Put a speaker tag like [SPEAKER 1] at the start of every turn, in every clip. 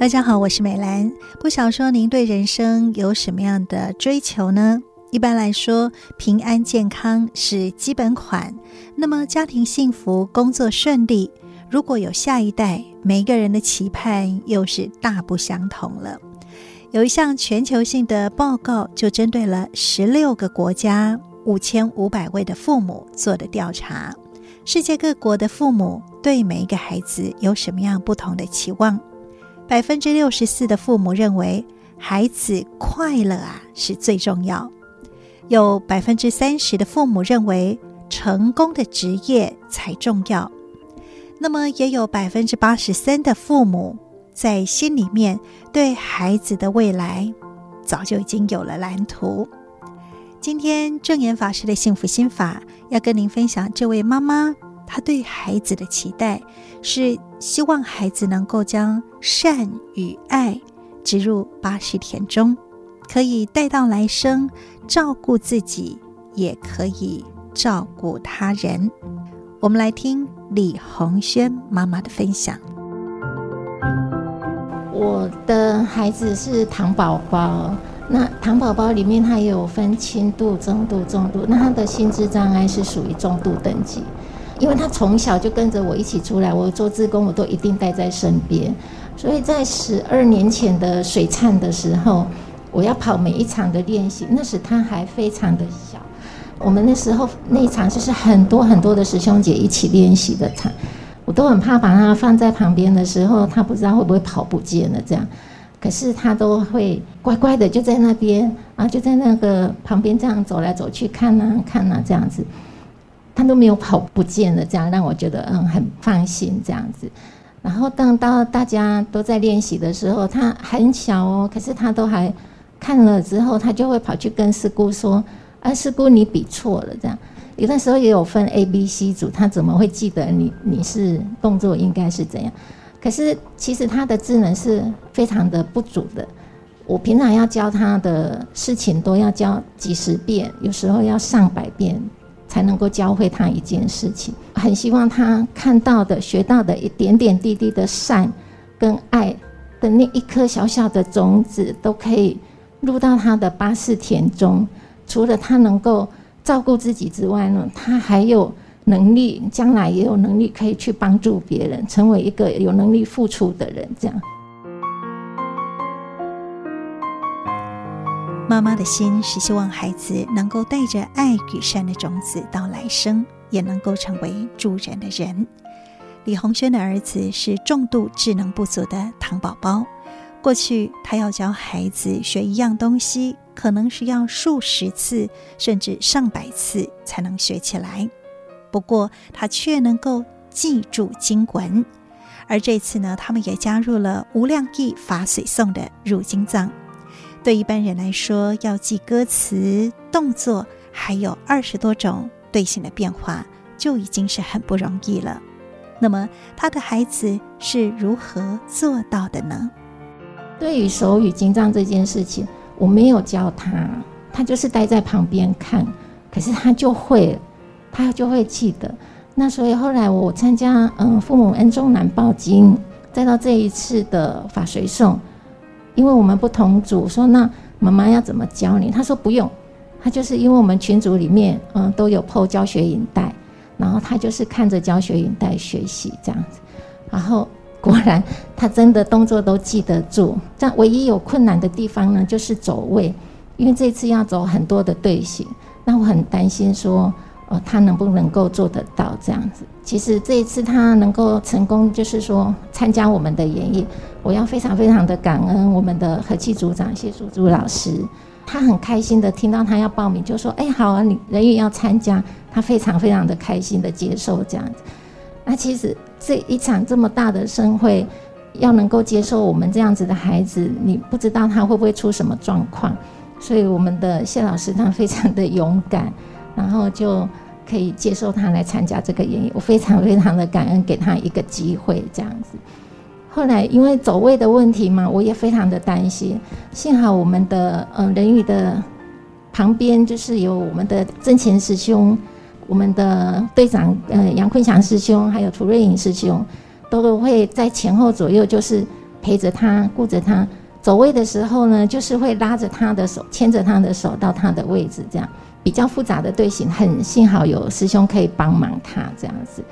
[SPEAKER 1] 大家好，我是美兰。不想说您对人生有什么样的追求呢？一般来说，平安健康是基本款。那么家庭幸福、工作顺利，如果有下一代，每一个人的期盼又是大不相同了。有一项全球性的报告，就针对了十六个国家五千五百位的父母做的调查。世界各国的父母对每一个孩子有什么样不同的期望？百分之六十四的父母认为孩子快乐啊是最重要，有百分之三十的父母认为成功的职业才重要，那么也有百分之八十三的父母在心里面对孩子的未来早就已经有了蓝图。今天证严法师的幸福心法要跟您分享这位妈妈。他对孩子的期待是希望孩子能够将善与爱植入八识田中，可以带到来生，照顾自己，也可以照顾他人。我们来听李红轩妈妈的分享。
[SPEAKER 2] 我的孩子是糖宝宝，那糖宝宝里面它有分轻度、中度、重度，那他的心智障碍是属于重度等级。因为他从小就跟着我一起出来，我做志工，我都一定带在身边。所以在十二年前的水忏的时候，我要跑每一场的练习，那时他还非常的小。我们那时候那一场就是很多很多的师兄姐一起练习的场，我都很怕把他放在旁边的时候，他不知道会不会跑不见了这样。可是他都会乖乖的就在那边啊，就在那个旁边这样走来走去看呐看呐这样子。他都没有跑不见了，这样让我觉得嗯很放心这样子。然后等到大家都在练习的时候，他很小哦，可是他都还看了之后，他就会跑去跟师姑说：“啊，师姑你比错了。”这样有的时候也有分 A、B、C 组，他怎么会记得你你是动作应该是怎样？可是其实他的智能是非常的不足的。我平常要教他的事情都要教几十遍，有时候要上百遍。才能够教会他一件事情，很希望他看到的、学到的一点点滴滴的善跟爱的那一颗小小的种子，都可以入到他的八识田中。除了他能够照顾自己之外呢，他还有能力，将来也有能力可以去帮助别人，成为一个有能力付出的人。这样。
[SPEAKER 1] 妈妈的心是希望孩子能够带着爱与善的种子到来生，也能够成为助人的人。李红轩的儿子是重度智能不足的糖宝宝。过去他要教孩子学一样东西，可能是要数十次甚至上百次才能学起来。不过他却能够记住经文。而这次呢，他们也加入了无量义法水诵的入经藏。对一般人来说，要记歌词、动作，还有二十多种队形的变化，就已经是很不容易了。那么，他的孩子是如何做到的呢？
[SPEAKER 2] 对于手语经藏这件事情，我没有教他，他就是待在旁边看，可是他就会，他就会记得。那所以后来我参加嗯父母恩重难报经，再到这一次的法随诵。因为我们不同组，说那妈妈要怎么教你？他说不用，他就是因为我们群组里面嗯都有 PO 教学影带，然后他就是看着教学影带学习这样子，然后果然他真的动作都记得住。这样唯一有困难的地方呢，就是走位，因为这次要走很多的队形，那我很担心说。哦，他能不能够做得到这样子？其实这一次他能够成功，就是说参加我们的演绎，我要非常非常的感恩我们的和气组长谢淑珠老师，他很开心的听到他要报名，就说：“哎，好啊，你人也要参加。”他非常非常的开心的接受这样子。那其实这一场这么大的盛会，要能够接受我们这样子的孩子，你不知道他会不会出什么状况，所以我们的谢老师他非常的勇敢。然后就可以接受他来参加这个演绎，我非常非常的感恩，给他一个机会这样子。后来因为走位的问题嘛，我也非常的担心。幸好我们的嗯人鱼的旁边就是有我们的真前师兄，我们的队长嗯杨坤祥师兄，还有涂瑞颖师兄，都会在前后左右就是陪着他，顾着他。走位的时候呢，就是会拉着他的手，牵着他的手到他的位置，这样比较复杂的队形，很幸好有师兄可以帮忙他这样子，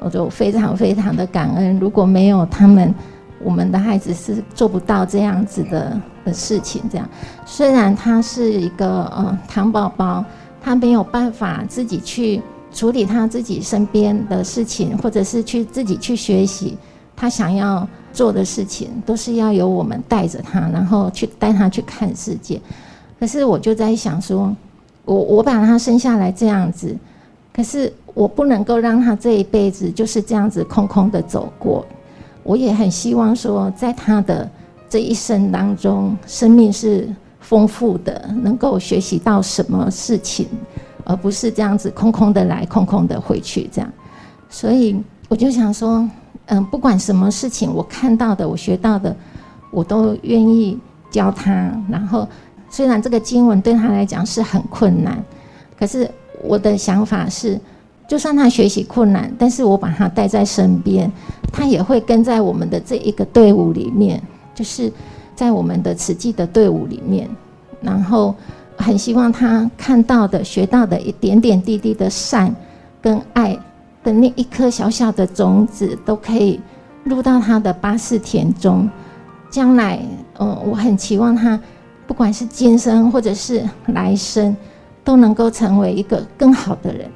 [SPEAKER 2] 我就非常非常的感恩。如果没有他们，我们的孩子是做不到这样子的的事情。这样，虽然他是一个呃糖宝宝，他没有办法自己去处理他自己身边的事情，或者是去自己去学习，他想要。做的事情都是要由我们带着他，然后去带他去看世界。可是我就在想说，我我把他生下来这样子，可是我不能够让他这一辈子就是这样子空空的走过。我也很希望说，在他的这一生当中，生命是丰富的，能够学习到什么事情，而不是这样子空空的来，空空的回去这样。所以我就想说。嗯，不管什么事情，我看到的，我学到的，我都愿意教他。然后，虽然这个经文对他来讲是很困难，可是我的想法是，就算他学习困难，但是我把他带在身边，他也会跟在我们的这一个队伍里面，就是在我们的慈济的队伍里面。然后，很希望他看到的、学到的一点点滴滴的善跟爱。的那一颗小小的种子都可以入到他的八识田中，将来，嗯，我很期望他，不管是今生或者是来生，都能够成为一个更好的人。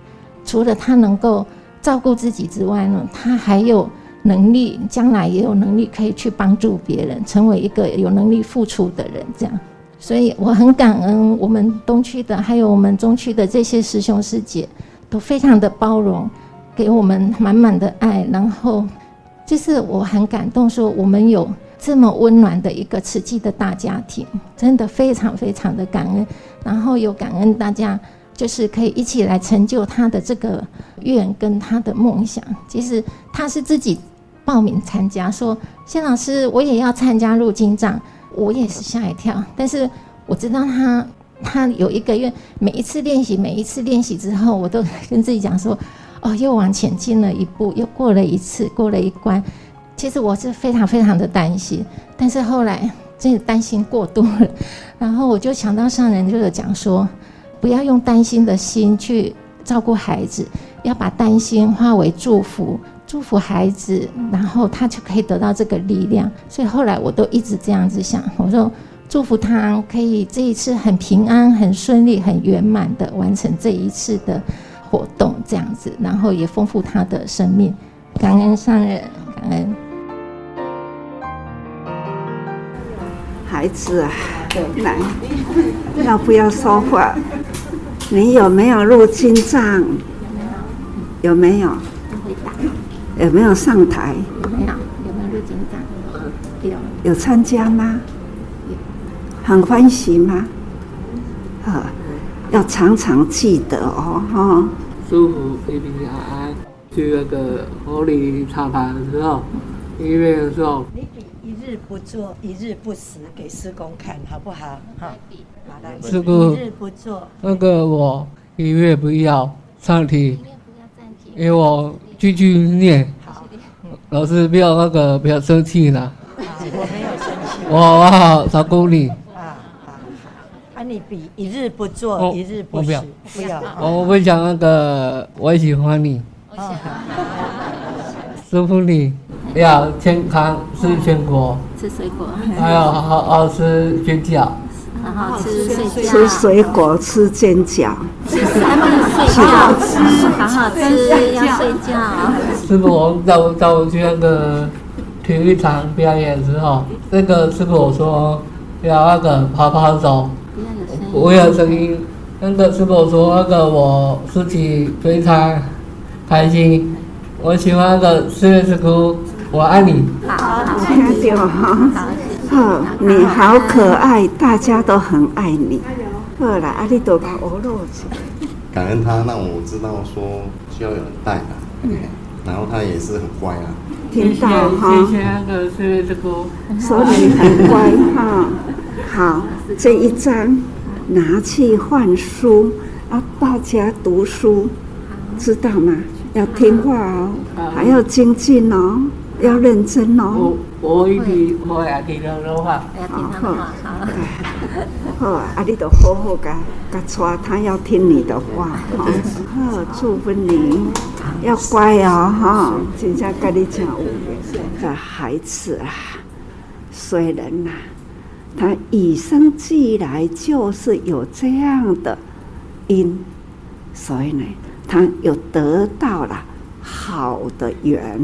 [SPEAKER 2] 除了他能够照顾自己之外呢，他还有能力，将来也有能力可以去帮助别人，成为一个有能力付出的人。这样，所以我很感恩我们东区的，还有我们中区的这些师兄师姐，都非常的包容。给我们满满的爱，然后就是我很感动，说我们有这么温暖的一个慈济的大家庭，真的非常非常的感恩。然后有感恩大家，就是可以一起来成就他的这个愿跟他的梦想。其实他是自己报名参加，说谢老师我也要参加入经藏，我也是吓一跳。但是我知道他他有一个愿，每一次练习，每一次练习之后，我都跟自己讲说。哦，又往前进了一步，又过了一次，过了一关。其实我是非常非常的担心，但是后来真的担心过度了。然后我就想到上人就有讲说，不要用担心的心去照顾孩子，要把担心化为祝福，祝福孩子，然后他就可以得到这个力量。所以后来我都一直这样子想，我说祝福他可以这一次很平安、很顺利、很圆满的完成这一次的。活动这样子，然后也丰富他的生命。感恩上人，感恩
[SPEAKER 3] 孩子啊，来，要不要说话？你有没有入经藏？有没有？有没有上台？
[SPEAKER 2] 有没有？有没有入经藏？
[SPEAKER 3] 有。有参加吗？很欢喜吗？啊。要常常记得哦，哈！
[SPEAKER 4] 舒服、平平安安。去那个佛理茶盘的时候，医院的时候，
[SPEAKER 5] 日不做，一日不食，给师公看好不好？好，好的。师公，一日不做，
[SPEAKER 4] 那个我音乐不要暂停，因为我继续念。好，老师不要那个不要生气了。我没有生气。我我好照顾你。
[SPEAKER 5] 你比一日不做，哦、一日不食，不要。
[SPEAKER 4] 我不想那个，我喜欢你。哦、师傅你要健康吃全果，
[SPEAKER 2] 吃水果，
[SPEAKER 4] 还有好好好吃煎饺，
[SPEAKER 2] 好好吃睡觉，
[SPEAKER 3] 吃水果吃煎饺，
[SPEAKER 2] 睡觉吃，好好吃要睡觉。
[SPEAKER 4] 师傅，我们我带我去那个体育场表演的时候，那个师傅我说要那个跑跑走。不要声音，那个师傅说那个我自己非常开心，我喜欢那个四月之歌，我爱你。
[SPEAKER 3] 好，听到哈，好，你好可爱，大家都很爱你。好了，阿里多把我落去。
[SPEAKER 6] 感恩他让我知道说需要有人带的，嗯，然后他也是很乖啊。
[SPEAKER 3] 听到哈，
[SPEAKER 4] 谢谢那个四月之歌，
[SPEAKER 3] 说你很乖哈。好，这一张。拿去换书啊！大家读书，知道吗？要听话哦，还要精进哦。要认真
[SPEAKER 4] 哦。我我一定会啊，听他的话。
[SPEAKER 3] 好，好啊，啊，你都好好噶，噶抓他要听你的话。好，祝福你，要乖哦，哈。真正跟你讲，我的孩子啊，虽然呐，他与生俱来就是有这样的因，所以呢，他又得到了好的缘。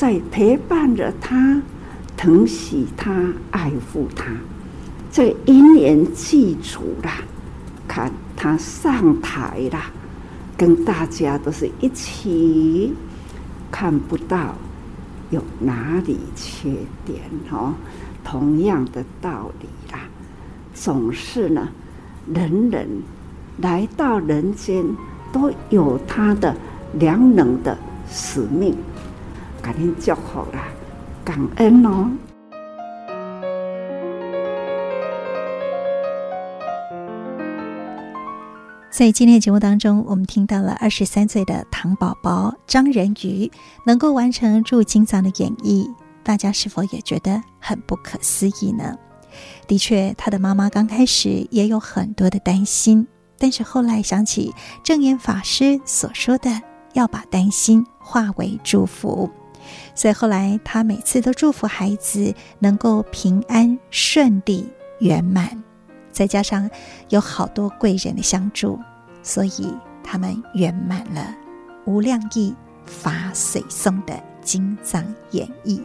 [SPEAKER 3] 在陪伴着他，疼惜他，爱护他，这因缘具足了。看他上台了，跟大家都是一起，看不到有哪里缺点哦。同样的道理啦，总是呢，人人来到人间都有他的良能的使命。感恩祝福啦，感恩哦。
[SPEAKER 1] 在今天的节目当中，我们听到了二十三岁的唐宝宝张仁瑜能够完成入经藏的演绎，大家是否也觉得很不可思议呢？的确，他的妈妈刚开始也有很多的担心，但是后来想起证严法师所说的，要把担心化为祝福。所以后来，他每次都祝福孩子能够平安顺利圆满，再加上有好多贵人的相助，所以他们圆满了无量义法髓颂的经藏演绎。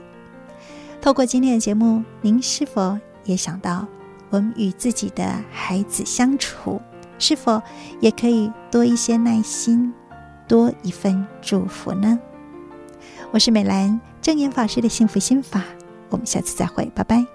[SPEAKER 1] 透过今天的节目，您是否也想到，我们与自己的孩子相处，是否也可以多一些耐心，多一份祝福呢？我是美兰，正言法师的幸福心法，我们下次再会，拜拜。